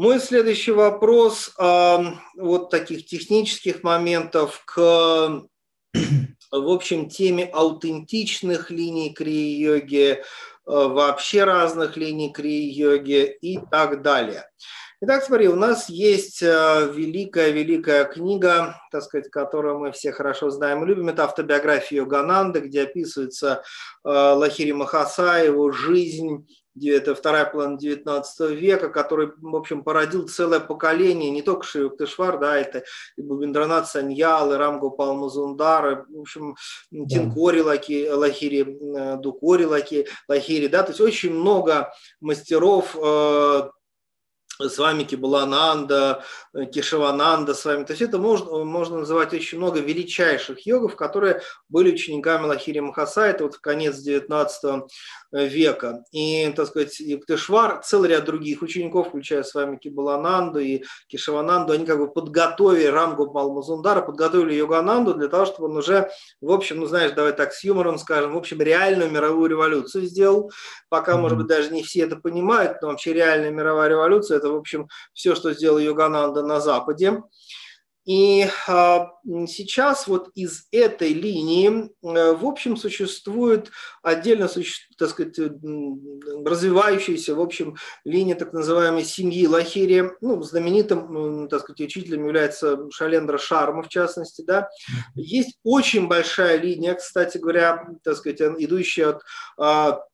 Мой следующий вопрос вот таких технических моментов к, в общем, теме аутентичных линий крия-йоги, э, вообще разных линий крия-йоги и так далее. Итак, смотри, у нас есть великая-великая э, книга, так сказать, которую мы все хорошо знаем и любим. Это автобиография Йогананды, где описывается э, Лахири Махаса, его жизнь, это вторая половина 19 века, который, в общем, породил целое поколение, не только Шивактышвар, да, это и Бубиндранат Саньял, и Рамгопал Мазундар, в общем, Тинкори Лаки, Лахири, э, Дукори Лаки, Лахири, да, то есть очень много мастеров с вами Кибалананда, Кишавананда с вами. То есть это можно, можно называть очень много величайших йогов, которые были учениками Лахири Махаса, это вот в конец 19 века. И, так сказать, Юктышвар, целый ряд других учеников, включая с вами Кибалананду и Кишавананду, они как бы подготовили Рамгу Малмазундара, подготовили Йогананду для того, чтобы он уже, в общем, ну знаешь, давай так с юмором скажем, в общем, реальную мировую революцию сделал. Пока, может быть, даже не все это понимают, но вообще реальная мировая революция – это, в общем, все, что сделал Йогананда на Западе. И а, сейчас вот из этой линии, э, в общем, существует отдельно, так сказать, развивающаяся, в общем, линия так называемой семьи Лахири. Ну, знаменитым, так сказать, учителем является Шалендра Шарма, в частности, да. Есть очень большая линия, кстати говоря, так сказать, идущая от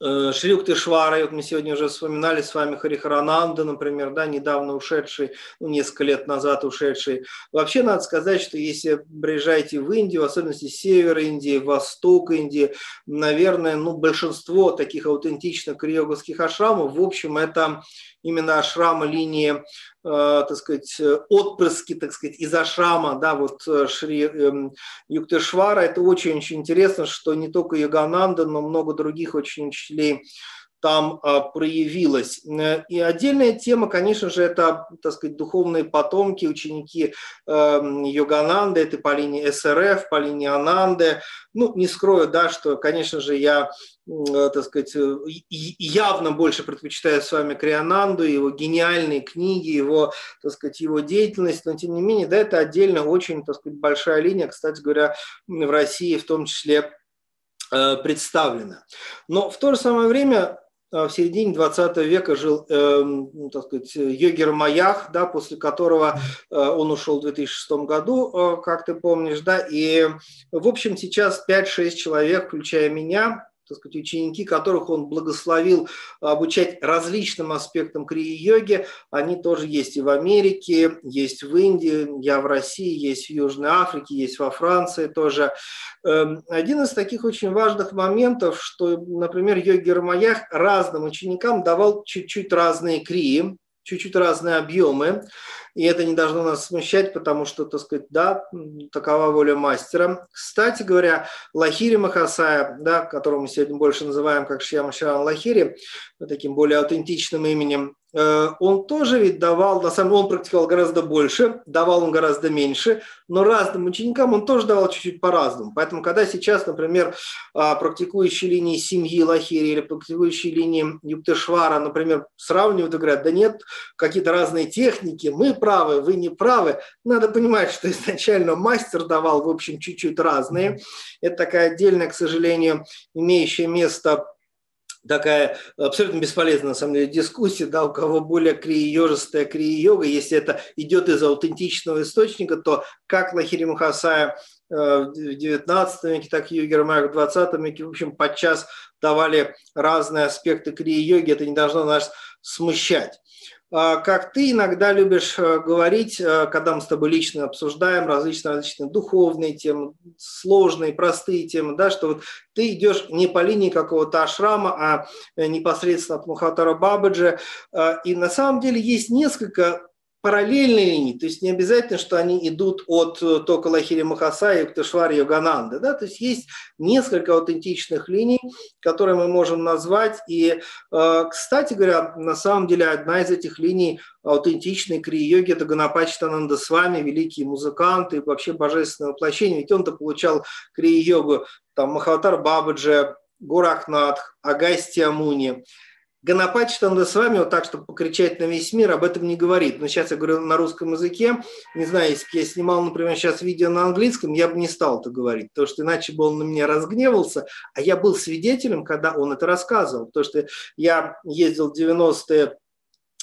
Э, Шри Швара, вот мы сегодня уже вспоминали с вами Харихарананда, например, да, недавно ушедший, ну, несколько лет назад ушедший. Вообще надо сказать, что если приезжаете в Индию, в особенности север Индии, восток Индии, наверное, ну, большинство таких аутентичных криоговских ашрамов, в общем, это именно ашрама линии, э, так сказать, отпрыски, так сказать, из ашрама, да, вот э, Шри э, Юктешвара. Это очень-очень интересно, что не только Ягананда, но много других очень учителей там а, проявилась. Э, и отдельная тема, конечно же, это, так сказать, духовные потомки, ученики э, Йогананды, это по линии СРФ, по линии Ананды. Ну, не скрою, да, что, конечно же, я, э, так сказать, явно больше предпочитаю с вами Криананду, его гениальные книги, его, так сказать, его деятельность, но, тем не менее, да, это отдельно очень, так сказать, большая линия, кстати говоря, в России в том числе представлена. Но в то же самое время в середине 20 века жил, э, ну, так сказать, Йогер Маях, да, после которого э, он ушел в 2006 году, э, как ты помнишь, да, и, в общем, сейчас 5-6 человек, включая меня, так сказать, ученики, которых он благословил обучать различным аспектам крии-йоги, они тоже есть и в Америке, есть в Индии, я в России, есть в Южной Африке, есть во Франции тоже. Эм, один из таких очень важных моментов, что, например, йоги Рамаях разным ученикам давал чуть-чуть разные крии, чуть-чуть разные объемы, и это не должно нас смущать, потому что, так сказать, да, такова воля мастера. Кстати говоря, Лахири Махасая, да, которого мы сегодня больше называем как Шьяма Шаран Лахири, таким более аутентичным именем, он тоже ведь давал, на самом деле он практиковал гораздо больше, давал он гораздо меньше, но разным ученикам он тоже давал чуть-чуть по-разному. Поэтому, когда сейчас, например, а, практикующие линии семьи Лахири или практикующие линии Юптешвара, например, сравнивают и говорят, да нет, какие-то разные техники, мы правы, вы не правы, надо понимать, что изначально мастер давал, в общем, чуть-чуть разные. Это такая отдельная, к сожалению, имеющая место такая абсолютно бесполезная, на самом деле, дискуссия, да, у кого более крия-йожистая крия-йога, если это идет из аутентичного источника, то как Лахири Махасая э, в 19 веке, так и Йогер в 20 веке, в общем, подчас давали разные аспекты крия-йоги, это не должно нас смущать. А, как ты иногда любишь э, говорить, э, когда мы с тобой лично обсуждаем различные, различные духовные темы, сложные, простые темы, да, что вот ты идешь не по линии какого-то ашрама, а э, непосредственно от Мухатара Бабаджи. И на самом деле есть несколько параллельные линии, то есть не обязательно, что они идут от э, Тока Лахири Махасая к Ташваре Йогананды. Да? То есть есть несколько аутентичных линий, которые мы можем назвать. И, э, кстати говоря, на самом деле одна из этих линий аутентичной крии-йоги – это Ганапачитананда с вами, великий музыкант и вообще божественное воплощение. Ведь он-то получал крии-йогу там, Махаватар Бабаджи, Гурахнатх, Агастия Муни – Ганапачтанда с вами вот так, чтобы покричать на весь мир, об этом не говорит. Но сейчас я говорю на русском языке. Не знаю, если бы я снимал, например, сейчас видео на английском, я бы не стал это говорить, потому что иначе бы он на меня разгневался. А я был свидетелем, когда он это рассказывал. Потому что я ездил в 90-е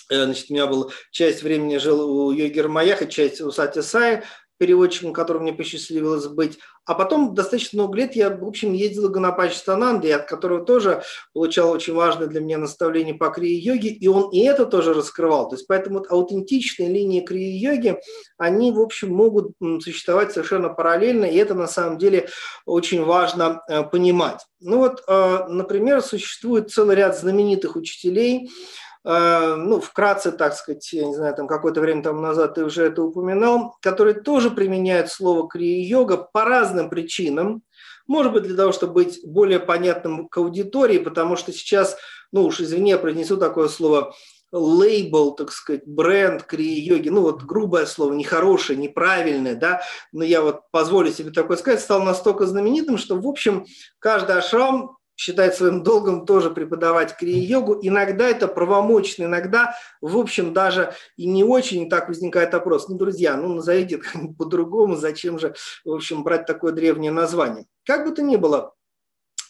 э, Значит, у меня была часть времени жил у Йогер Маяха, часть у Сати Саи, переводчиком, которым мне посчастливилось быть. А потом достаточно много лет я, в общем, ездил Ганапач Стананди, от которого тоже получал очень важное для меня наставление по крии-йоге, и он и это тоже раскрывал. То есть поэтому вот аутентичные линии крии-йоги, они, в общем, могут существовать совершенно параллельно, и это на самом деле очень важно э, понимать. Ну вот, э, например, существует целый ряд знаменитых учителей, ну, вкратце, так сказать, я не знаю, там какое-то время там назад ты уже это упоминал, которые тоже применяют слово крия-йога по разным причинам. Может быть, для того, чтобы быть более понятным к аудитории, потому что сейчас, ну уж извини, я произнесу такое слово, лейбл, так сказать, бренд крия-йоги, ну вот грубое слово, нехорошее, неправильное, да, но я вот позволю себе такое сказать, стал настолько знаменитым, что, в общем, каждый ашрам считает своим долгом тоже преподавать крия-йогу. Иногда это правомочно, иногда, в общем, даже и не очень и так возникает вопрос. Ну, друзья, ну, назовите по-другому, зачем же, в общем, брать такое древнее название. Как бы то ни было,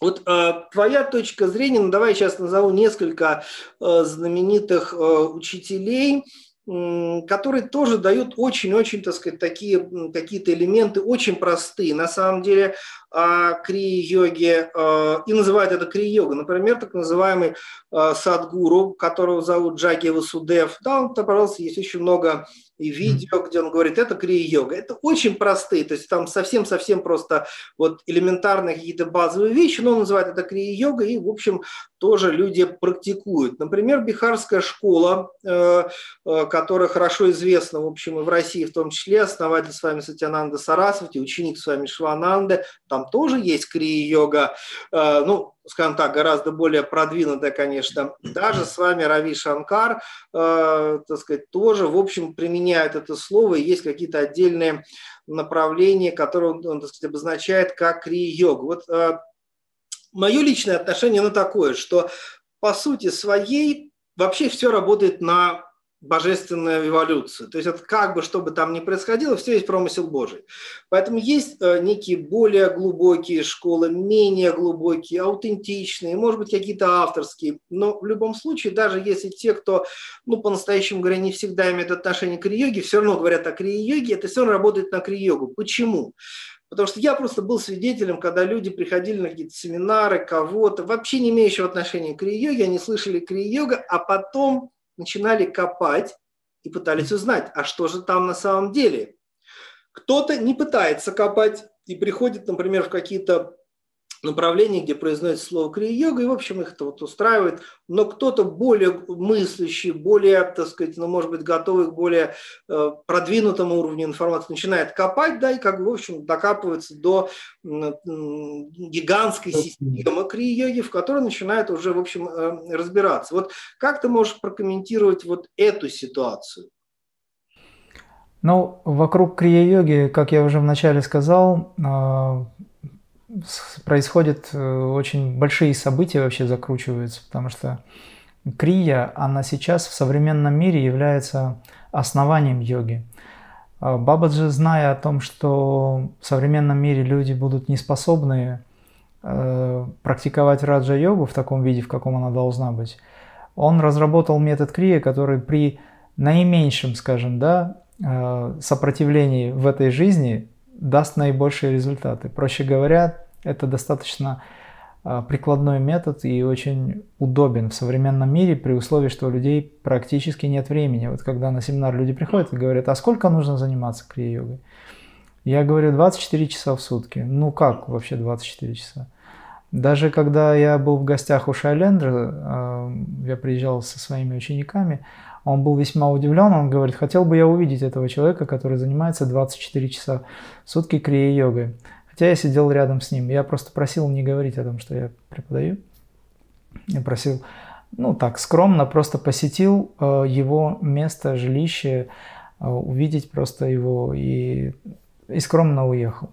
вот э, твоя точка зрения, ну давай я сейчас назову несколько э, знаменитых э, учителей, которые тоже дают очень-очень, так сказать, такие какие-то элементы очень простые. На самом деле а, крия-йоги а, и называют это крия-йога. Например, так называемый а, садгуру, которого зовут Джаги Васудев. Да, он, пожалуйста, есть очень много и видео, где он говорит, это крия-йога. Это очень простые, то есть там совсем-совсем просто вот элементарные какие-то базовые вещи, но он называет это крия-йога, и, в общем, тоже люди практикуют. Например, Бихарская школа, э, э, которая хорошо известна, в общем, и в России в том числе, основатель с вами Сатянанда Сарасвати, ученик с вами Швананды, там тоже есть крия-йога, э, ну, скажем так, гораздо более продвинутая, конечно. Даже с вами Рави Шанкар, э, так сказать, тоже, в общем, применяет это слово, и есть какие-то отдельные направления, которые он, так сказать, обозначает как крия-йога. Вот э, мое личное отношение на такое, что по сути своей вообще все работает на божественная эволюция. То есть это как бы, что бы там ни происходило, все есть промысел Божий. Поэтому есть э, некие более глубокие школы, менее глубокие, аутентичные, может быть, какие-то авторские. Но в любом случае, даже если те, кто, ну, по-настоящему говоря, не всегда имеют отношение к йоге все равно говорят о крия-йоге, это все равно работает на крия-йогу. Почему? Потому что я просто был свидетелем, когда люди приходили на какие-то семинары кого-то, вообще не имеющего отношения к крия-йоге, они слышали крия-йога, а потом начинали копать и пытались узнать, а что же там на самом деле. Кто-то не пытается копать и приходит, например, в какие-то направлений, где произносится слово крия-йога, и, в общем, их это вот устраивает. Но кто-то более мыслящий, более, так сказать, ну, может быть, готовый к более э, продвинутому уровню информации, начинает копать, да, и, как бы, в общем, докапывается до гигантской системы крия-йоги, в которой начинает уже, в общем, э, разбираться. Вот как ты можешь прокомментировать вот эту ситуацию? Ну, вокруг крия-йоги, как я уже вначале сказал, э, происходят э, очень большие события вообще закручиваются, потому что крия, она сейчас в современном мире является основанием йоги. А Бабаджи, зная о том, что в современном мире люди будут не способны э, практиковать раджа-йогу в таком виде, в каком она должна быть, он разработал метод крия, который при наименьшем, скажем, да, э, сопротивлении в этой жизни даст наибольшие результаты. Проще говоря, это достаточно а, прикладной метод и очень удобен в современном мире при условии, что у людей практически нет времени. Вот когда на семинар люди приходят и говорят, а сколько нужно заниматься крия-йогой? Я говорю, 24 часа в сутки. Ну как вообще 24 часа? Даже когда я был в гостях у Шайлендера, а, я приезжал со своими учениками, он был весьма удивлен, он говорит, хотел бы я увидеть этого человека, который занимается 24 часа в сутки крия-йогой. Хотя я сидел рядом с ним. Я просто просил не говорить о том, что я преподаю. Я просил, ну так, скромно, просто посетил э, его место, жилище, э, увидеть просто его и, и скромно уехал.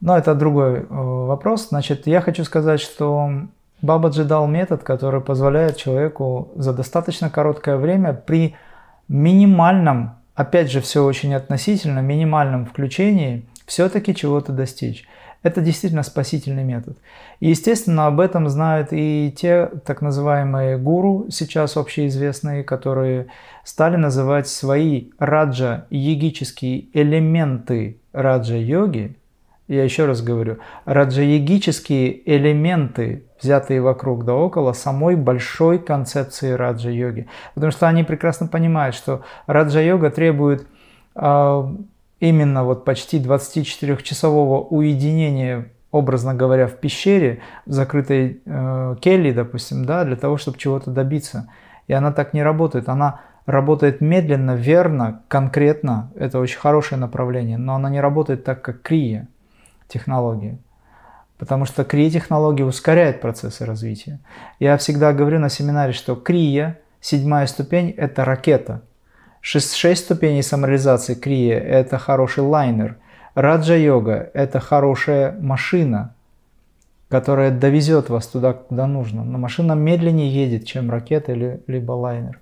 Но это другой э, вопрос. Значит, я хочу сказать, что Бабаджи дал метод, который позволяет человеку за достаточно короткое время при минимальном, опять же, все очень относительно, минимальном включении все-таки чего-то достичь. Это действительно спасительный метод. И, естественно, об этом знают и те так называемые гуру, сейчас общеизвестные, которые стали называть свои раджа-йогические элементы раджа-йоги. Я еще раз говорю, раджа-йогические элементы, взятые вокруг да около самой большой концепции раджа-йоги. Потому что они прекрасно понимают, что раджа-йога требует а, именно вот почти 24-часового уединения, образно говоря, в пещере, в закрытой э, келье, допустим, да, для того, чтобы чего-то добиться. И она так не работает. Она работает медленно, верно, конкретно. Это очень хорошее направление, но она не работает так, как крия технология. Потому что крия технология ускоряет процессы развития. Я всегда говорю на семинаре, что крия, седьмая ступень, это ракета – 6, 6 ступеней самореализации крия – это хороший лайнер. Раджа-йога – это хорошая машина, которая довезет вас туда, куда нужно. Но машина медленнее едет, чем ракета или либо лайнер.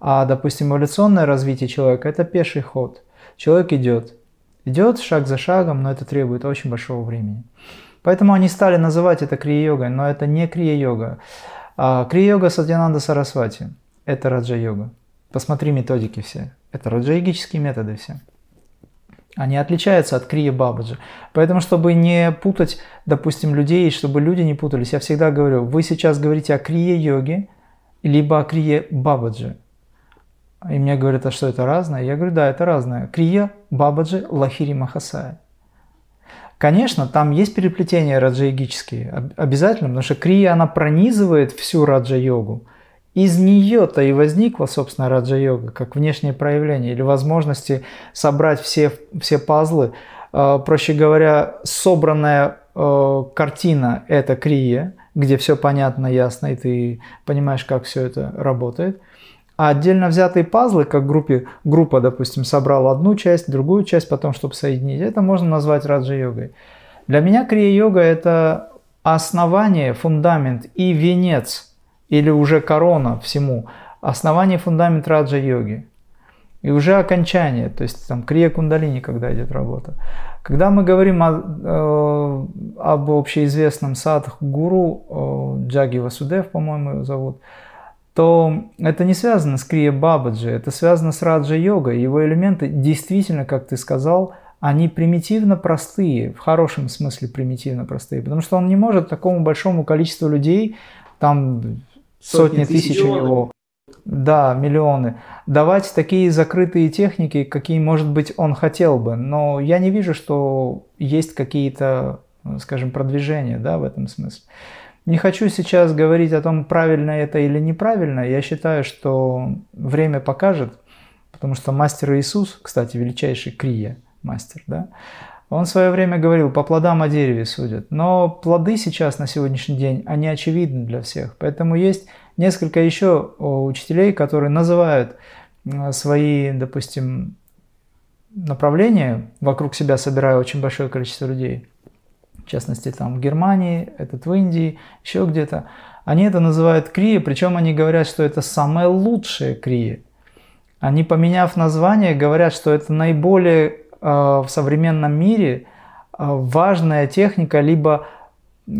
А, допустим, эволюционное развитие человека – это пеший ход. Человек идет, идет шаг за шагом, но это требует очень большого времени. Поэтому они стали называть это крия-йогой, но это не крия-йога. А крия-йога Сатьянанда Сарасвати – это раджа-йога. Посмотри методики все. Это раджаигические методы все. Они отличаются от крия бабаджи. Поэтому, чтобы не путать, допустим, людей, чтобы люди не путались, я всегда говорю, вы сейчас говорите о крие йоге, либо о крие бабаджи. И мне говорят, а что это разное? Я говорю, да, это разное. Крия, бабаджи, лахири махасая. Конечно, там есть переплетения раджаигические, обязательно, потому что крия, она пронизывает всю раджа-йогу. Из нее-то и возникла, собственно, раджа-йога, как внешнее проявление или возможности собрать все, все пазлы. Э, проще говоря, собранная э, картина – это крия, где все понятно, ясно, и ты понимаешь, как все это работает. А отдельно взятые пазлы, как группе, группа, допустим, собрала одну часть, другую часть, потом, чтобы соединить, это можно назвать раджа-йогой. Для меня крия-йога – это основание, фундамент и венец – или уже корона всему, основание фундамент раджа-йоги. И уже окончание, то есть там крия кундалини, когда идет работа. Когда мы говорим о, э, об общеизвестном садх гуру, э, Джаги Васудев, по-моему, его зовут, то это не связано с крия бабаджи, это связано с раджа-йогой. Его элементы действительно, как ты сказал, они примитивно простые, в хорошем смысле примитивно простые, потому что он не может такому большому количеству людей, там сотни, тысяч, у него. Да, миллионы. Давать такие закрытые техники, какие, может быть, он хотел бы. Но я не вижу, что есть какие-то, скажем, продвижения да, в этом смысле. Не хочу сейчас говорить о том, правильно это или неправильно. Я считаю, что время покажет, потому что мастер Иисус, кстати, величайший крия мастер, да, он в свое время говорил, по плодам о дереве судят. Но плоды сейчас, на сегодняшний день, они очевидны для всех. Поэтому есть несколько еще учителей, которые называют свои, допустим, направления, вокруг себя собирая очень большое количество людей. В частности, там в Германии, этот в Индии, еще где-то. Они это называют крия, причем они говорят, что это самое лучшее крия. Они, поменяв название, говорят, что это наиболее Э, в современном мире э, важная техника, либо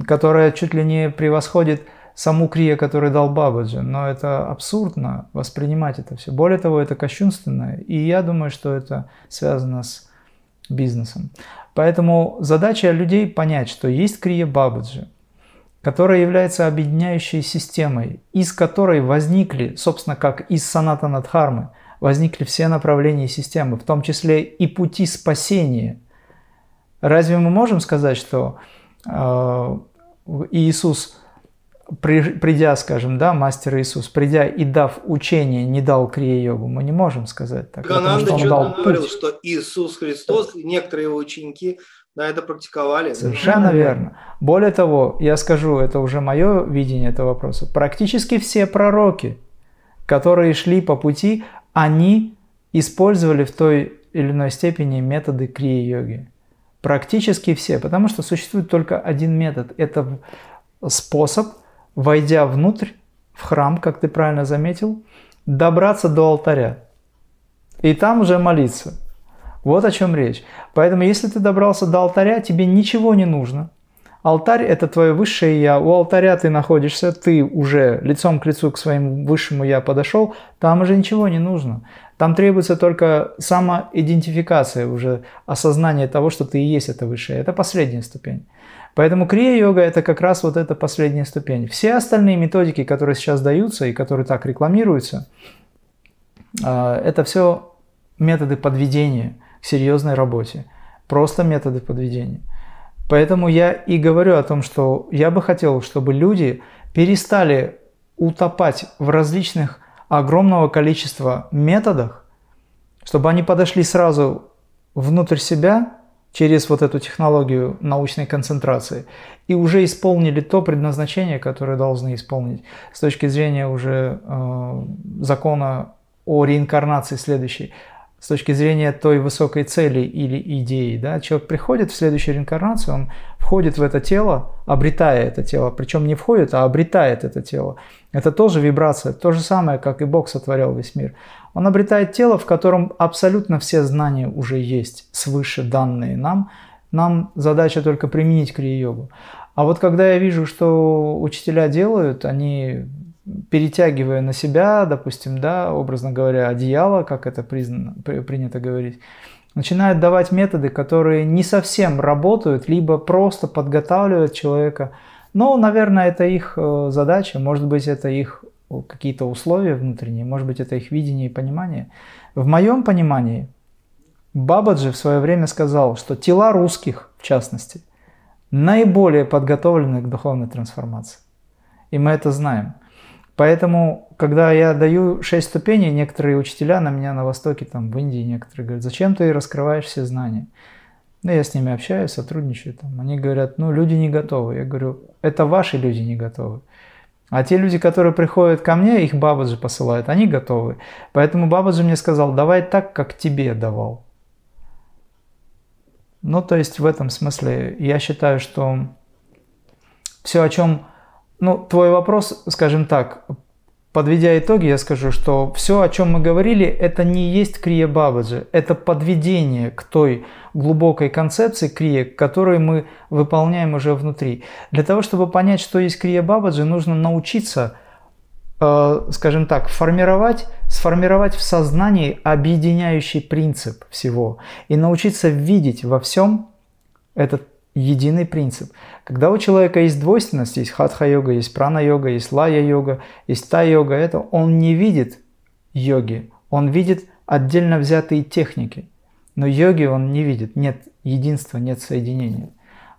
которая чуть ли не превосходит саму крия, которую дал Бабаджи. Но это абсурдно воспринимать это все. Более того, это кощунственно. И я думаю, что это связано с бизнесом. Поэтому задача людей понять, что есть крия Бабаджи, которая является объединяющей системой, из которой возникли, собственно, как из Санатана Дхармы – возникли все направления системы, в том числе и пути спасения. Разве мы можем сказать, что э, Иисус, при, придя, скажем, да, мастер Иисус, придя и дав учение, не дал крия-йогу? Мы не можем сказать так. Гананда что говорил, что Иисус Христос и некоторые его ученики на это практиковали. Совершенно верно. Более того, я скажу, это уже мое видение этого вопроса. Практически все пророки, которые шли по пути, они использовали в той или иной степени методы крия-йоги. Практически все, потому что существует только один метод. Это способ войдя внутрь, в храм, как ты правильно заметил, добраться до алтаря. И там уже молиться. Вот о чем речь. Поэтому, если ты добрался до алтаря, тебе ничего не нужно. Алтарь – это твое высшее «я». У алтаря ты находишься, ты уже лицом к лицу к своему высшему «я» подошел, там уже ничего не нужно. Там требуется только самоидентификация, уже осознание того, что ты и есть это высшее. Это последняя ступень. Поэтому крия-йога – это как раз вот эта последняя ступень. Все остальные методики, которые сейчас даются и которые так рекламируются, а, это все методы подведения к серьезной работе. Просто методы подведения. Поэтому я и говорю о том, что я бы хотел, чтобы люди перестали утопать в различных огромного количества методах, чтобы они подошли сразу внутрь себя через вот эту технологию научной концентрации и уже исполнили то предназначение, которое должны исполнить с точки зрения уже э, закона о реинкарнации следующей, с точки зрения той высокой цели или идеи. Да? Человек приходит в следующую реинкарнацию, он входит в это тело, обретая это тело, причем не входит, а обретает это тело. Это тоже вибрация, то же самое, как и Бог сотворял весь мир. Он обретает тело, в котором абсолютно все знания уже есть, свыше данные нам. Нам задача только применить крия-йогу. А вот когда я вижу, что учителя делают, они перетягивая на себя, допустим, да, образно говоря, одеяло, как это признано, принято говорить, начинают давать методы, которые не совсем работают, либо просто подготавливают человека. Но, наверное, это их э, задача, может быть, это их какие-то условия внутренние, может быть, это их видение и понимание. В моем понимании Бабаджи в свое время сказал, что тела русских, в частности, наиболее подготовлены к духовной трансформации. И мы это знаем. Поэтому, когда я даю шесть ступеней, некоторые учителя на меня на Востоке, там, в Индии некоторые говорят, зачем ты раскрываешь все знания? Ну, я с ними общаюсь, сотрудничаю. Там. Они говорят, ну, люди не готовы. Я говорю, это ваши люди не готовы. А те люди, которые приходят ко мне, их Бабаджи посылают, они готовы. Поэтому Бабаджи мне сказал, давай так, как тебе давал. Ну, то есть в этом смысле я считаю, что все, о чем... Ну, твой вопрос, скажем так, Подведя итоги, я скажу, что все, о чем мы говорили, это не есть крия бабаджи, это подведение к той глубокой концепции крия, которую мы выполняем уже внутри. Для того, чтобы понять, что есть крия бабаджи, нужно научиться, э, скажем так, формировать, сформировать в сознании объединяющий принцип всего и научиться видеть во всем этот единый принцип. Когда у человека есть двойственность, есть хатха-йога, есть прана-йога, есть лая-йога, есть та-йога, это он не видит йоги, он видит отдельно взятые техники. Но йоги он не видит, нет единства, нет соединения.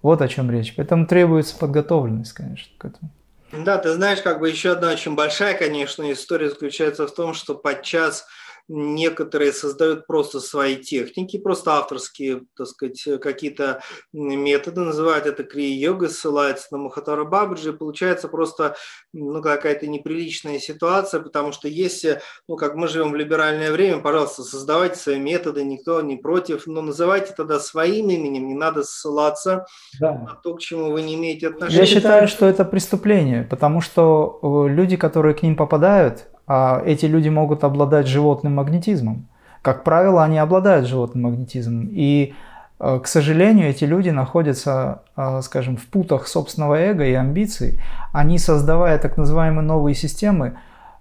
Вот о чем речь. Поэтому требуется подготовленность, конечно, к этому. Да, ты знаешь, как бы еще одна очень большая, конечно, история заключается в том, что подчас некоторые создают просто свои техники, просто авторские, так сказать, какие-то методы, называют это крия-йога, ссылаются на Махатара Бабаджи, и получается просто ну, какая-то неприличная ситуация, потому что если, ну, как мы живем в либеральное время, пожалуйста, создавайте свои методы, никто не против, но называйте тогда своим именем, не надо ссылаться да. на то, к чему вы не имеете отношения. Я считаю, что это преступление, потому что э, люди, которые к ним попадают, эти люди могут обладать животным магнетизмом. Как правило, они обладают животным магнетизмом. И, э, к сожалению, эти люди находятся, э, скажем, в путах собственного эго и амбиций. Они, создавая так называемые новые системы,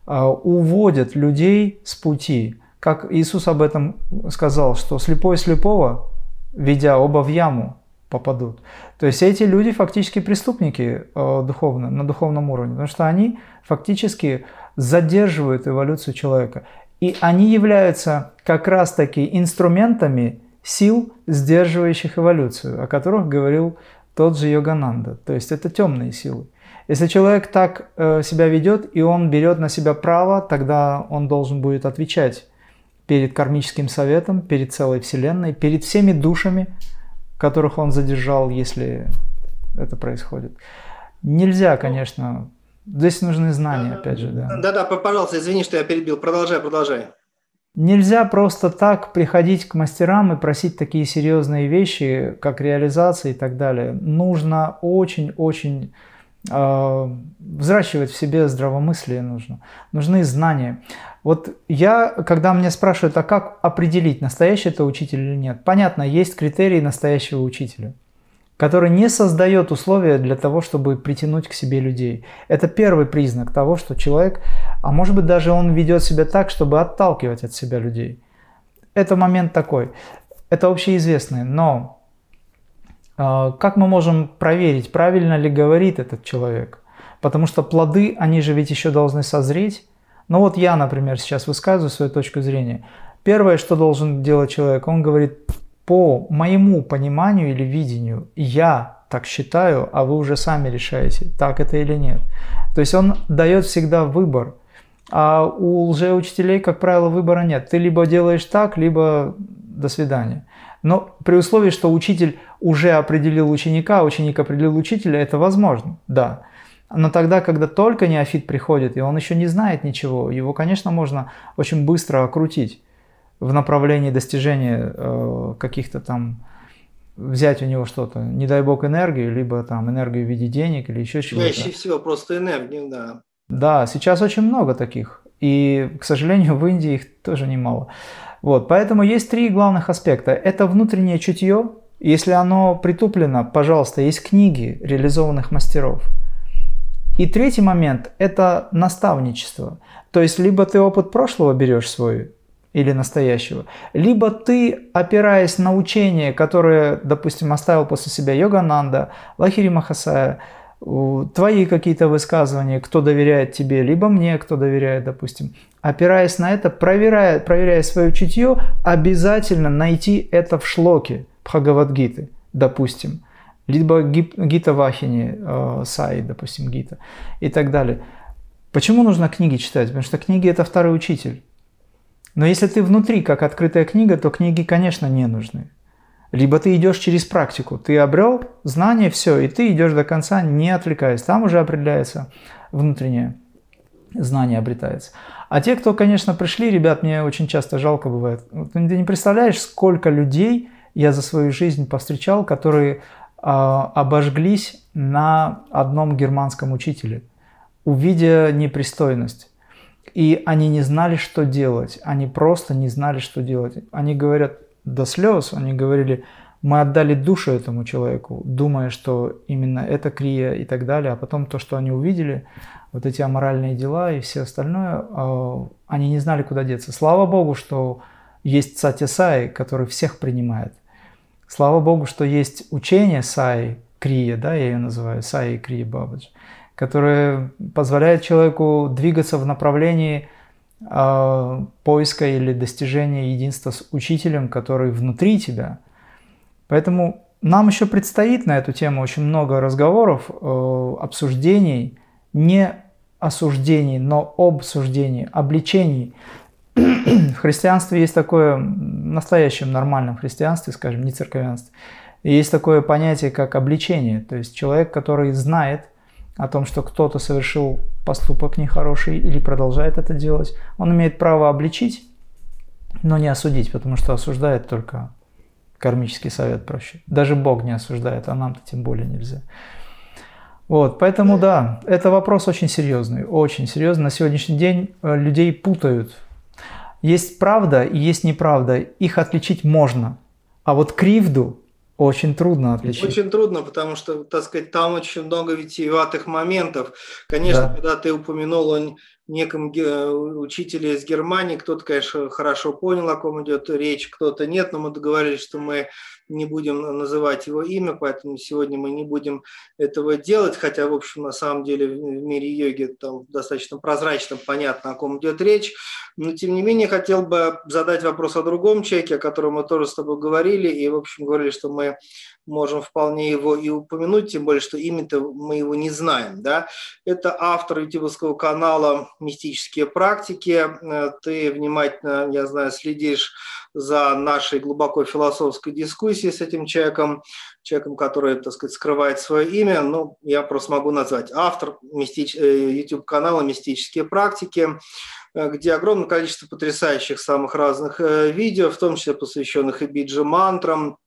э, уводят людей с пути. Как Иисус об этом сказал, что слепой слепого, ведя оба в яму, попадут. То есть эти люди фактически преступники духовно, на духовном уровне, потому что они фактически задерживают эволюцию человека. И они являются как раз-таки инструментами сил, сдерживающих эволюцию, о которых говорил тот же Йогананда. То есть это темные силы. Если человек так э, себя ведет, и он берет на себя право, тогда он должен будет отвечать перед кармическим советом, перед целой Вселенной, перед всеми душами, которых он задержал, если это происходит. Нельзя, конечно, Здесь нужны знания, опять же, да. Да-да, пожалуйста, извини, что я перебил. Продолжай, продолжай. Нельзя просто так приходить к мастерам и просить такие серьезные вещи, как реализация и так далее. Нужно очень-очень э, взращивать в себе здравомыслие нужно. Нужны знания. Вот я, когда меня спрашивают, а как определить, настоящий это учитель или нет, понятно, есть критерии настоящего учителя, который не создает условия для того, чтобы притянуть к себе людей. Это первый признак того, что человек, а может быть даже он ведет себя так, чтобы отталкивать от себя людей. Это момент такой. Это общеизвестный, но э, как мы можем проверить, правильно ли говорит этот человек? Потому что плоды, они же ведь еще должны созреть, ну вот я, например, сейчас высказываю свою точку зрения. Первое, что должен делать человек, он говорит, по моему пониманию или видению, я так считаю, а вы уже сами решаете, так это или нет. То есть он дает всегда выбор. А у лжеучителей, как правило, выбора нет. Ты либо делаешь так, либо до свидания. Но при условии, что учитель уже определил ученика, а ученик определил учителя, это возможно, да. Но тогда, когда только неофит приходит, и он еще не знает ничего, его, конечно, можно очень быстро окрутить в направлении достижения э, каких-то там взять у него что-то, не дай бог энергию, либо там энергию в виде денег или еще чего-то. Чаще всего просто энергию, да. Да, сейчас очень много таких. И, к сожалению, в Индии их тоже немало. Вот, поэтому есть три главных аспекта. Это внутреннее чутье. Если оно притуплено, пожалуйста, есть книги реализованных мастеров – и третий момент – это наставничество. То есть либо ты опыт прошлого берешь свой или настоящего, либо ты, опираясь на учение, которое, допустим, оставил после себя Йогананда, Лахири Махасая, твои какие-то высказывания, кто доверяет тебе, либо мне, кто доверяет, допустим, опираясь на это, проверяя, проверяя свое чутье, обязательно найти это в шлоке Бхагавадгиты, допустим – либо Гита Вахини, э, Сай, допустим, Гита и так далее. Почему нужно книги читать? Потому что книги – это второй учитель. Но если ты внутри, как открытая книга, то книги, конечно, не нужны. Либо ты идешь через практику, ты обрел знание, все, и ты идешь до конца, не отвлекаясь. Там уже определяется внутреннее знание обретается. А те, кто, конечно, пришли, ребят, мне очень часто жалко бывает. Ты не представляешь, сколько людей я за свою жизнь повстречал, которые а, обожглись на одном германском учителе, увидя непристойность. И они не знали, что делать. Они просто не знали, что делать. Они говорят до слез, они говорили, мы отдали душу этому человеку, думая, что именно это крия и так далее. А потом то, что они увидели, вот эти аморальные дела и все остальное, а, они не знали, куда деться. Слава Богу, что есть Сатисай, который всех принимает. Слава Богу, что есть учение Саи Крия, да, я ее называю, Саи Крия Бабадж, которое позволяет человеку двигаться в направлении э, поиска или достижения единства с учителем, который внутри тебя. Поэтому нам еще предстоит на эту тему очень много разговоров, э, обсуждений, не осуждений, но обсуждений, обличений в христианстве есть такое, в настоящем нормальном христианстве, скажем, не церковянстве, есть такое понятие, как обличение. То есть человек, который знает о том, что кто-то совершил поступок нехороший или продолжает это делать, он имеет право обличить, но не осудить, потому что осуждает только кармический совет проще. Даже Бог не осуждает, а нам-то тем более нельзя. Вот, поэтому да, это вопрос очень серьезный, очень серьезный. На сегодняшний день э, людей путают есть правда и есть неправда. Их отличить можно. А вот кривду очень трудно отличить. Очень трудно, потому что, так сказать, там очень много витиеватых моментов. Конечно, да. когда ты упомянул о неком учителе из Германии, кто-то, конечно, хорошо понял, о ком идет речь, кто-то нет, но мы договорились, что мы не будем называть его имя, поэтому сегодня мы не будем этого делать, хотя, в общем, на самом деле в мире йоги там достаточно прозрачно понятно, о ком идет речь. Но, тем не менее, хотел бы задать вопрос о другом человеке, о котором мы тоже с тобой говорили, и, в общем, говорили, что мы можем вполне его и упомянуть, тем более, что имя-то мы его не знаем. Да? Это автор ютубовского канала «Мистические практики». Ты внимательно, я знаю, следишь за нашей глубоко философской дискуссией с этим человеком, человеком, который, так сказать, скрывает свое имя. Ну, я просто могу назвать автор мистич... Э, YouTube-канала «Мистические практики», э, где огромное количество потрясающих самых разных э, видео, в том числе посвященных и биджи-мантрам,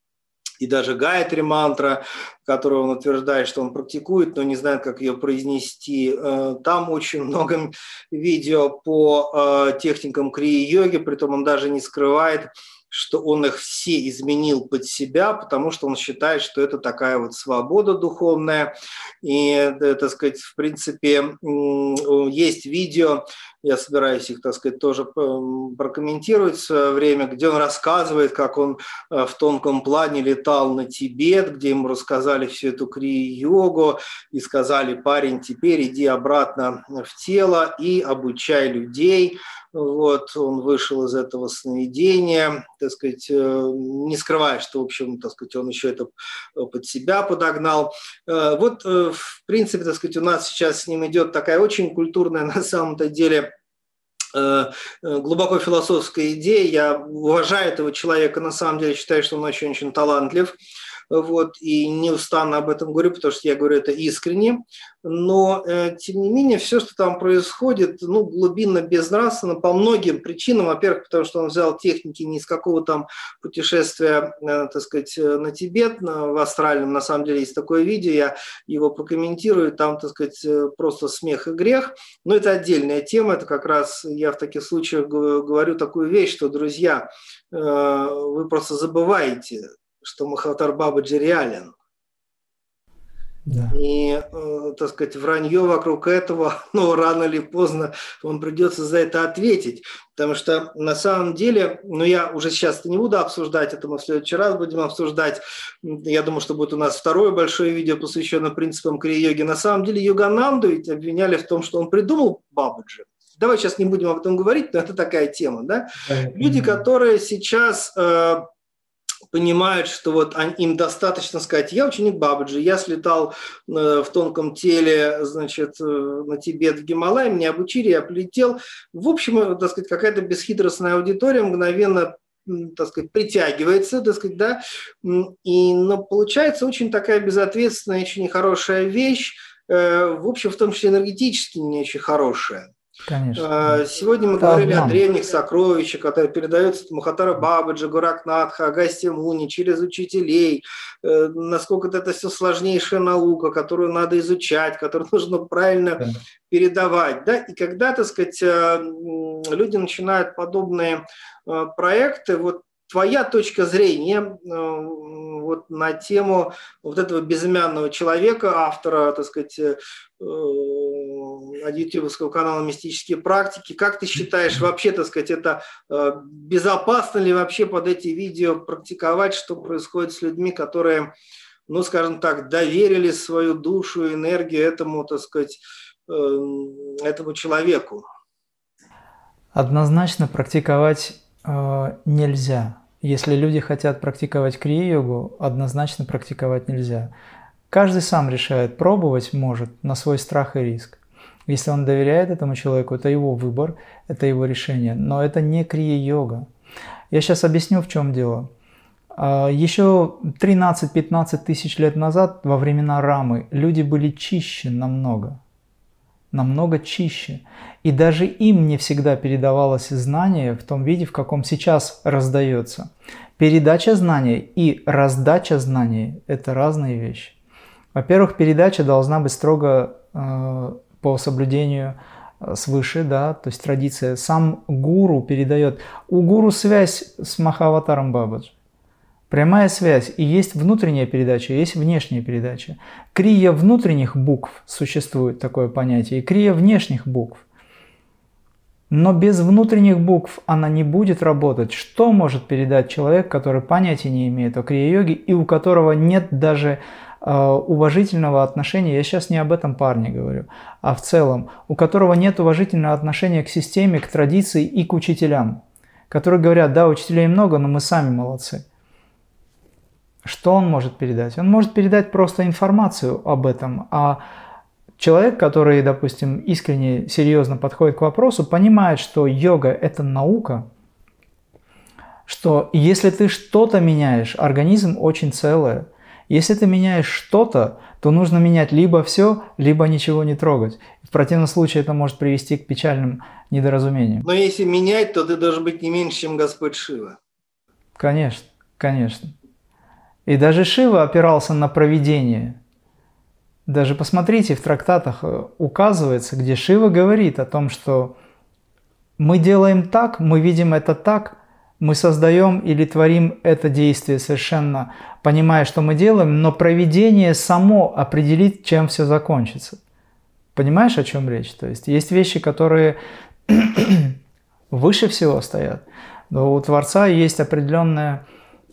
и даже Гайатри мантра, которую он утверждает, что он практикует, но не знает, как ее произнести. Э, там очень много видео по э, техникам крии-йоги, притом он даже не скрывает, что он их все изменил под себя, потому что он считает, что это такая вот свобода духовная. И, э, так сказать, в принципе, есть видео, я собираюсь их, так сказать, тоже прокомментировать в свое время, где он рассказывает, как он э, в тонком плане летал на Тибет, где ему рассказали всю эту крии-йогу и сказали, парень, теперь иди обратно в тело и обучай людей. Вот, он вышел из этого сновидения, так сказать, э, не скрывая, что, в общем, так сказать, он еще это под себя подогнал. Э, вот, э, в принципе, так сказать, у нас сейчас с ним идет такая очень культурная, на самом-то деле, глубоко философская идея. Я уважаю этого человека, на самом деле считаю, что он очень-очень талантлив вот, и неустанно об этом говорю, потому что я говорю это искренне, но, э, тем не менее, все, что там происходит, ну, глубинно безнравственно по многим причинам. Во-первых, потому что он взял техники не из какого там путешествия, э, так сказать, на Тибет, на, в астральном, на самом деле есть такое видео, я его прокомментирую, там, так сказать, э, просто смех и грех, но это отдельная тема, это как раз я в таких случаях говорю такую вещь, что, друзья, э, вы просто забываете, что Махатар Бабаджи реален. Да. И, э, так сказать, вранье вокруг этого, ну, рано или поздно вам придется за это ответить. Потому что на самом деле, ну, я уже сейчас не буду обсуждать это, мы в следующий раз будем обсуждать. Я думаю, что будет у нас второе большое видео, посвященное принципам крия-йоги. На самом деле Йогананду ведь обвиняли в том, что он придумал Бабаджи. Давай сейчас не будем об этом говорить, но это такая тема, да? Люди, которые сейчас э, понимают, что вот им достаточно сказать, я ученик Бабаджи, я слетал э, в тонком теле, значит, э, на Тибет, в Гималай, меня обучили, я полетел. В общем, э, так сказать, какая-то бесхитростная аудитория мгновенно так сказать, притягивается, так сказать, да, и, но получается очень такая безответственная, очень нехорошая вещь, в общем, в том числе энергетически не очень хорошая. Конечно. А, сегодня мы да, говорили да. о древних сокровищах, которые передаются от Махатара Бабаджа, Гуракнатха, Агасти Муни через учителей. Э, насколько это все сложнейшая наука, которую надо изучать, которую нужно правильно да. передавать. Да? И когда, так сказать, э, люди начинают подобные э, проекты, вот твоя точка зрения вот на тему вот этого безымянного человека, автора, так сказать, э, ютубовского канала «Мистические практики». Как ты считаешь, вообще, так сказать, это э, безопасно ли вообще под эти видео практиковать, что происходит с людьми, которые, ну, скажем так, доверили свою душу энергию этому, так сказать, этому человеку? Однозначно практиковать э, нельзя. Если люди хотят практиковать крия-йогу, однозначно практиковать нельзя. Каждый сам решает, пробовать может на свой страх и риск. Если он доверяет этому человеку, это его выбор, это его решение. Но это не крия-йога. Я сейчас объясню, в чем дело. А, Еще 13-15 тысяч лет назад, во времена Рамы, люди были чище намного намного чище. И даже им не всегда передавалось знание в том виде, в каком сейчас раздается. Передача знаний и раздача знаний – это разные вещи. Во-первых, передача должна быть строго э, по соблюдению э, свыше, да, то есть традиция. Сам гуру передает. У гуру связь с Махаватаром Бабаджи. Прямая связь. И есть внутренняя передача, есть внешняя передача. Крия внутренних букв существует такое понятие, и крия внешних букв. Но без внутренних букв она не будет работать. Что может передать человек, который понятия не имеет о крия-йоге и у которого нет даже уважительного отношения, я сейчас не об этом парне говорю, а в целом, у которого нет уважительного отношения к системе, к традиции и к учителям, которые говорят, да, учителей много, но мы сами молодцы. Что он может передать? Он может передать просто информацию об этом, а человек, который, допустим, искренне, серьезно подходит к вопросу, понимает, что йога – это наука, что если ты что-то меняешь, организм очень целое. Если ты меняешь что-то, то нужно менять либо все, либо ничего не трогать. В противном случае это может привести к печальным недоразумениям. Но если менять, то ты должен быть не меньше, чем Господь Шива. Конечно, конечно. И даже Шива опирался на провидение. Даже посмотрите, в трактатах э, указывается, где Шива говорит о том, что мы делаем так, мы видим это так, мы создаем или творим это действие совершенно понимая, что мы делаем, но проведение само определит, чем все закончится. Понимаешь, о чем речь? То есть есть вещи, которые выше всего стоят. Но у Творца есть определенное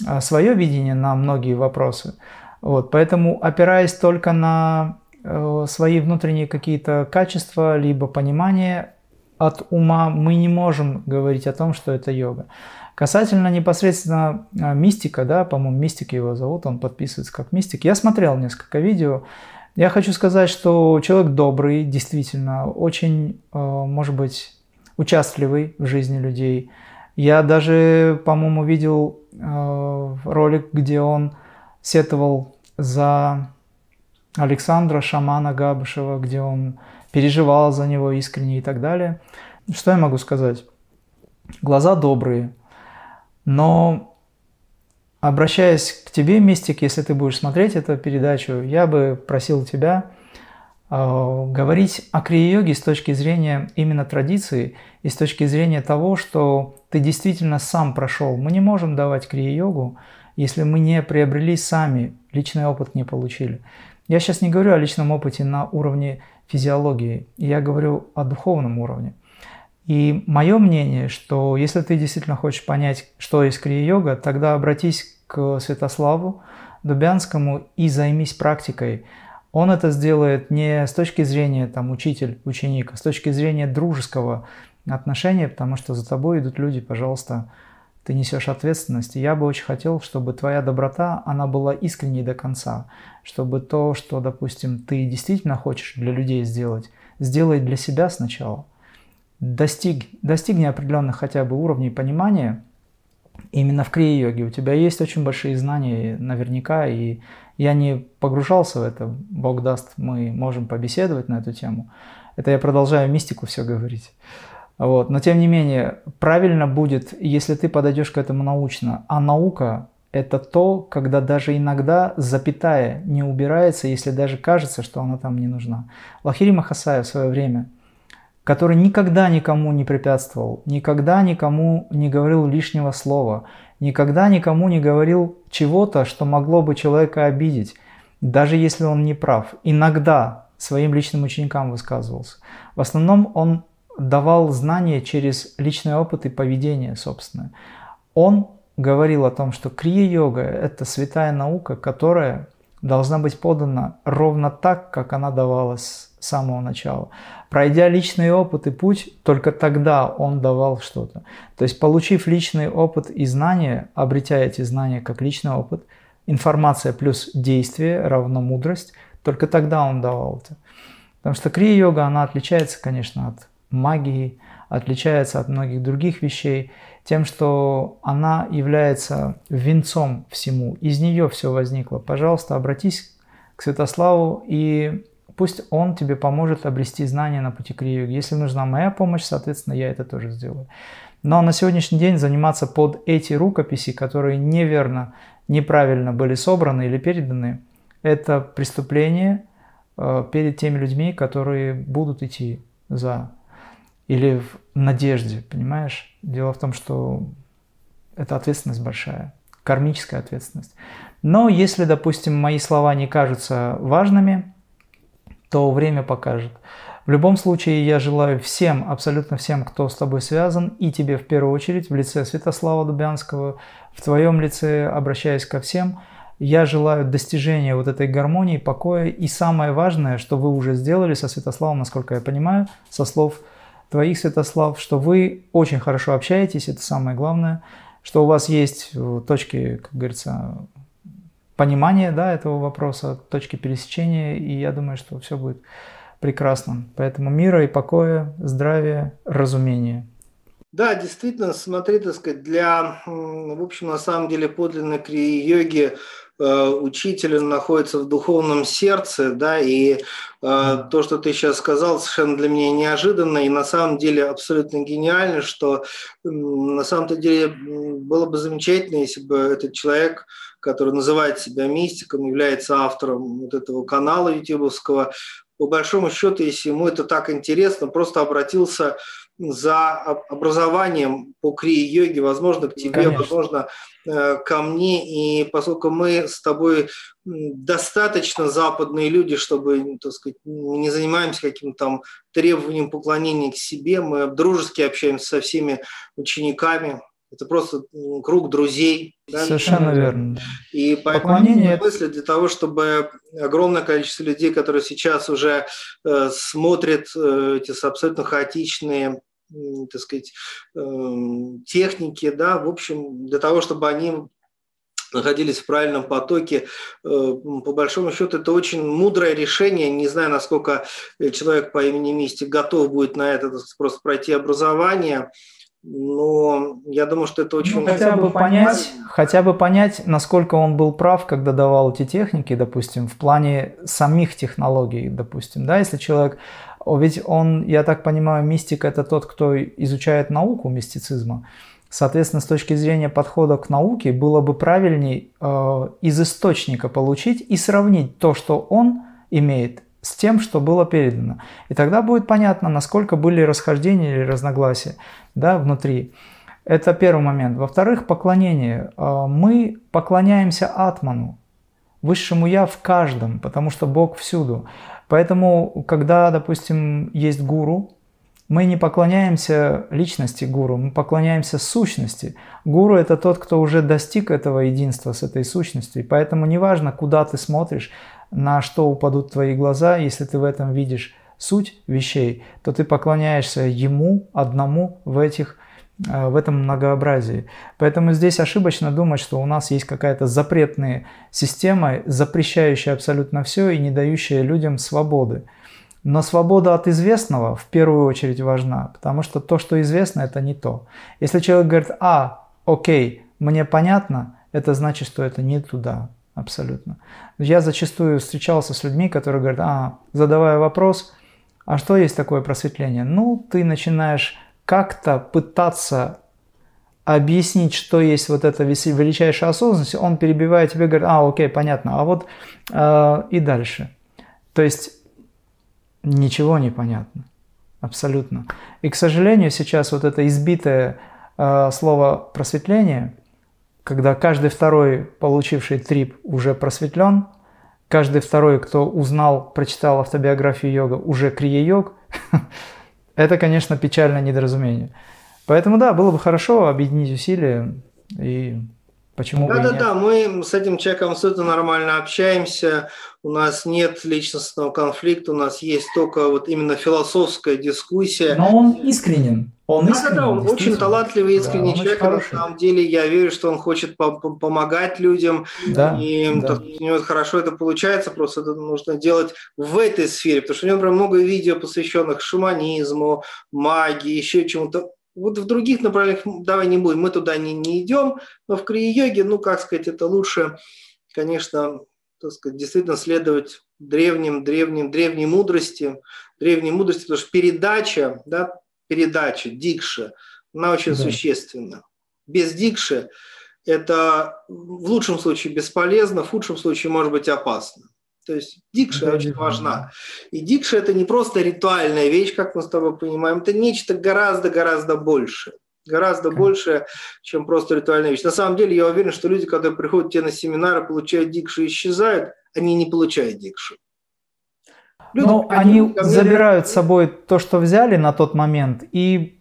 а, свое видение на многие вопросы. Вот, поэтому, опираясь только на э, свои внутренние какие-то качества, либо понимание от ума, мы не можем говорить о том, что это йога. Касательно непосредственно а, мистика, да, по-моему, мистик его зовут, он подписывается как мистик. Я смотрел несколько видео. Я хочу сказать, что человек добрый, действительно, очень, а, может быть, участливый в жизни людей. Я даже, по-моему, видел а, ролик, где он сетовал за Александра Шамана Габышева, где он переживал за него искренне и так далее. Что я могу сказать? Глаза добрые, но обращаясь к тебе, Мистик, если ты будешь смотреть эту передачу, я бы просил тебя э, говорить о крия-йоге с точки зрения именно традиции и с точки зрения того, что ты действительно сам прошел. Мы не можем давать крия-йогу, если мы не приобрели сами, личный опыт не получили. Я сейчас не говорю о личном опыте на уровне физиологии, я говорю о духовном уровне. И мое мнение, что если ты действительно хочешь понять, что есть крия-йога, тогда обратись к Святославу Дубянскому и займись практикой. Он это сделает не с точки зрения там, учитель-ученик, а с точки зрения дружеского отношения, потому что за тобой идут люди, пожалуйста, ты несешь ответственность. И я бы очень хотел, чтобы твоя доброта, она была искренней до конца, чтобы то, что, допустим, ты действительно хочешь для людей сделать, сделай для себя сначала – достиг, достигни определенных хотя бы уровней понимания именно в крия-йоге. У тебя есть очень большие знания наверняка, и я не погружался в это. Бог даст, мы можем побеседовать на эту тему. Это я продолжаю мистику все говорить. Вот. Но тем не менее, правильно будет, если ты подойдешь к этому научно. А наука – это то, когда даже иногда запятая не убирается, если даже кажется, что она там не нужна. Лахири Махасая в свое время – который никогда никому не препятствовал, никогда никому не говорил лишнего слова, никогда никому не говорил чего-то, что могло бы человека обидеть, даже если он не прав. Иногда своим личным ученикам высказывался. В основном он давал знания через личный опыт и поведение собственное. Он говорил о том, что крия-йога – это святая наука, которая должна быть подана ровно так, как она давалась с самого начала. Пройдя личный опыт и путь, только тогда он давал что-то. То есть, получив личный опыт и знания, обретя эти знания как личный опыт, информация плюс действие равно мудрость, только тогда он давал это. Потому что крия-йога, она отличается, конечно, от магии, отличается от многих других вещей тем, что она является венцом всему. Из нее все возникло. Пожалуйста, обратись к Святославу и Пусть он тебе поможет обрести знания на пути к йоге. Если нужна моя помощь, соответственно, я это тоже сделаю. Но на сегодняшний день заниматься под эти рукописи, которые неверно, неправильно были собраны или переданы, это преступление э, перед теми людьми, которые будут идти за или в надежде, понимаешь? Дело в том, что это ответственность большая, кармическая ответственность. Но если, допустим, мои слова не кажутся важными, то время покажет. В любом случае, я желаю всем, абсолютно всем, кто с тобой связан, и тебе в первую очередь, в лице Святослава Дубянского, в твоем лице, обращаясь ко всем, я желаю достижения вот этой гармонии, покоя. И самое важное, что вы уже сделали со Святославом, насколько я понимаю, со слов твоих, Святослав, что вы очень хорошо общаетесь, это самое главное, что у вас есть точки, как говорится, понимание да, этого вопроса, точки пересечения, и я думаю, что все будет прекрасно. Поэтому мира и покоя, здравия, разумения. Да, действительно, смотри, так сказать, для, в общем, на самом деле подлинной крии-йоги э, учитель находится в духовном сердце, да, и э, то, что ты сейчас сказал, совершенно для меня неожиданно и на самом деле абсолютно гениально, что на самом-то деле было бы замечательно, если бы этот человек который называет себя мистиком, является автором вот этого канала ютубовского. По большому счету, если ему это так интересно, просто обратился за образованием по крии-йоге, возможно, к тебе, Конечно. возможно, э, ко мне. И поскольку мы с тобой достаточно западные люди, чтобы, так сказать, не занимаемся каким-то там требованием поклонения к себе, мы дружески общаемся со всеми учениками, это просто круг друзей. Да? Совершенно верно. И поэтому Поклонение... мысли для того, чтобы огромное количество людей, которые сейчас уже э, смотрят э, эти абсолютно хаотичные так сказать, эм, техники, да, в общем, для того, чтобы они находились в правильном потоке. Э, по большому счету, это очень мудрое решение. Не знаю, насколько человек по имени Мистик готов будет на это просто пройти образование. Но я думаю, что это очень... Ну, хотя бы понять, хотя бы понять, насколько он был прав, когда давал эти техники, допустим, в плане самих технологий, допустим, да, если человек ведь он, я так понимаю, мистик это тот, кто изучает науку мистицизма. Соответственно, с точки зрения подхода к науке было бы правильней э, из источника получить и сравнить то, что он имеет, с тем, что было передано. И тогда будет понятно, насколько были расхождения или разногласия да, внутри. Это первый момент. Во-вторых, поклонение. Э, мы поклоняемся Атману, высшему Я в каждом, потому что Бог всюду. Поэтому, когда, допустим, есть гуру, мы не поклоняемся личности гуру, мы поклоняемся сущности. Гуру – это тот, кто уже достиг этого единства с этой сущностью. И поэтому неважно, куда ты смотришь, на что упадут твои глаза, если ты в этом видишь суть вещей, то ты поклоняешься ему одному в этих в этом многообразии. Поэтому здесь ошибочно думать, что у нас есть какая-то запретная система, запрещающая абсолютно все и не дающая людям свободы. Но свобода от известного в первую очередь важна, потому что то, что известно, это не то. Если человек говорит, а, окей, мне понятно, это значит, что это не туда абсолютно. Я зачастую встречался с людьми, которые говорят, а, задавая вопрос, а что есть такое просветление? Ну, ты начинаешь как-то пытаться объяснить, что есть вот эта величайшая осознанность, он перебивает тебе говорит, а, окей, понятно, а вот э, и дальше. То есть ничего не понятно, абсолютно. И, к сожалению, сейчас вот это избитое э, слово просветление, когда каждый второй, получивший трип, уже просветлен, каждый второй, кто узнал, прочитал автобиографию йога, уже крия-йог, Это, конечно, печальное недоразумение. Поэтому, да, было бы хорошо объединить усилия и Почему да, да, да, мы с этим человеком абсолютно нормально общаемся. У нас нет личностного конфликта, у нас есть только вот именно философская дискуссия. Но он искренен. Он да, искренен, да, он очень талантливый, искренний да, человек. На самом деле я верю, что он хочет помогать людям. Да, и да. у него хорошо это получается, просто это нужно делать в этой сфере, потому что у него прям много видео, посвященных шаманизму, магии, еще чему-то вот в других направлениях давай не будем, мы туда не, не идем, но в крия-йоге, ну, как сказать, это лучше, конечно, так сказать, действительно следовать древним, древним, древней мудрости, древней мудрости, потому что передача, да, передача, дикша, она очень да. существенна. Без дикши это в лучшем случае бесполезно, в худшем случае может быть опасно. То есть дикша да, очень важна. И дикша это не просто ритуальная вещь, как мы с тобой понимаем, это нечто гораздо-гораздо больше. Гораздо okay. больше, чем просто ритуальная вещь. На самом деле, я уверен, что люди, когда приходят тебе на семинары, получают дикшу и исчезают, они не получают дикшу. Люди, Но они, они забирают с собой то, что взяли на тот момент, и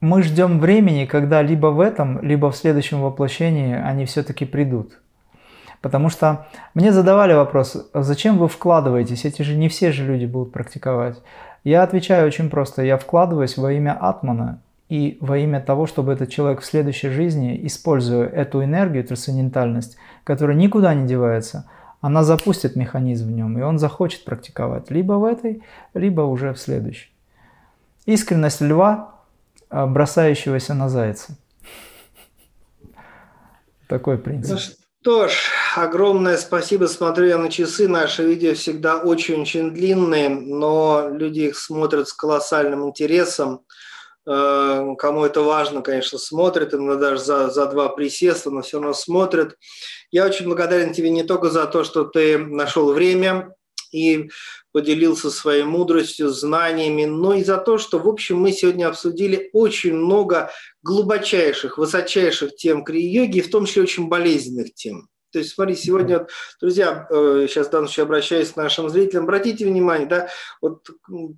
мы ждем времени, когда либо в этом, либо в следующем воплощении они все-таки придут. Потому что мне задавали вопрос, зачем вы вкладываетесь, эти же не все же люди будут практиковать. Я отвечаю очень просто, я вкладываюсь во имя Атмана и во имя того, чтобы этот человек в следующей жизни, используя эту энергию, трансцендентальность, которая никуда не девается, она запустит механизм в нем, и он захочет практиковать либо в этой, либо уже в следующей. Искренность льва, а, бросающегося на зайца. Такой принцип. Что ж, огромное спасибо. Смотрю я на часы. Наши видео всегда очень-очень длинные, но люди их смотрят с колоссальным интересом. э, кому это важно, конечно, смотрят, иногда даже за, за два присеста, но все равно смотрят. Я очень благодарен тебе не только за то, что ты нашел время и поделился своей мудростью, знаниями, но и за то, что, в общем, мы сегодня обсудили очень много глубочайших, высочайших тем крии-йоги, в том числе очень болезненных тем. То есть, смотри, сегодня, друзья, сейчас в данном случае обращаюсь к нашим зрителям, обратите внимание, да, вот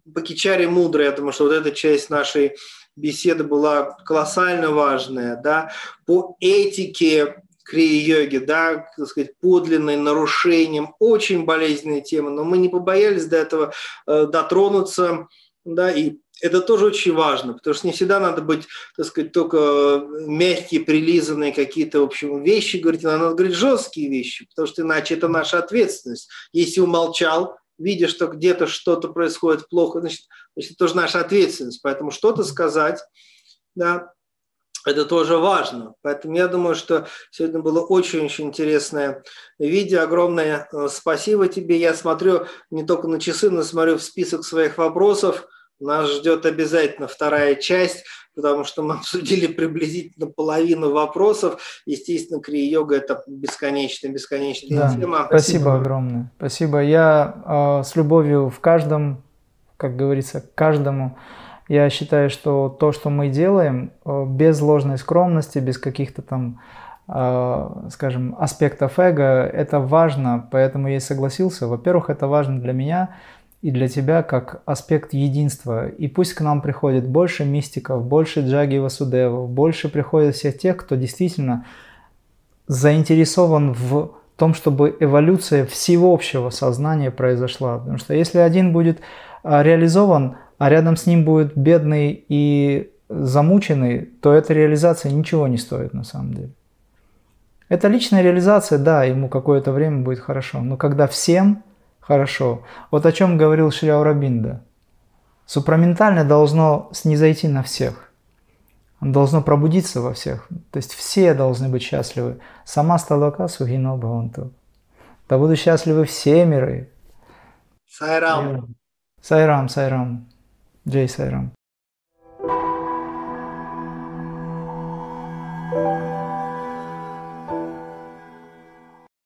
Бакичари мудрый, думаю, что вот эта часть нашей беседы была колоссально важная, да, по этике крия-йоги, да, так сказать, подлинной нарушением, очень болезненная тема, но мы не побоялись до этого э, дотронуться, да, и это тоже очень важно, потому что не всегда надо быть, так сказать, только мягкие, прилизанные какие-то, в общем, вещи говорить, надо говорить жесткие вещи, потому что иначе это наша ответственность. Если умолчал, видя, что где-то что-то происходит плохо, значит, значит, это тоже наша ответственность. Поэтому что-то сказать, да, это тоже важно. Поэтому я думаю, что сегодня было очень-очень интересное видео. Огромное э, спасибо тебе. Я смотрю не только на часы, но смотрю в список своих вопросов. Нас ждет обязательно вторая часть, потому что мы обсудили приблизительно половину вопросов. Естественно, крия-йога – это бесконечная, бесконечная да. тема. Спасибо. спасибо огромное. Спасибо. Я э, с любовью в каждом, как говорится, каждому я считаю, что то, что мы делаем, э, без ложной скромности, без каких-то там, э, скажем, аспектов эго, это важно, поэтому я и согласился. Во-первых, это важно для меня и для тебя как аспект единства. И пусть к нам приходит больше мистиков, больше джаги васудевов, больше приходит всех тех, кто действительно заинтересован в том, чтобы эволюция всеобщего сознания произошла. Потому что если один будет э, реализован, а рядом с ним будет бедный и замученный, то эта реализация ничего не стоит на самом деле. Это личная реализация, да, ему какое-то время будет хорошо, но когда всем Хорошо. Вот о чем говорил Шри Аурабинда. Супраментальное должно снизойти на всех. Он должно пробудиться во всех. То есть все должны быть счастливы. Сама Сталака Сухино Бхаванту. Да будут счастливы все миры. Сайрам. Сайрам, Сайрам. Джей Сайрам.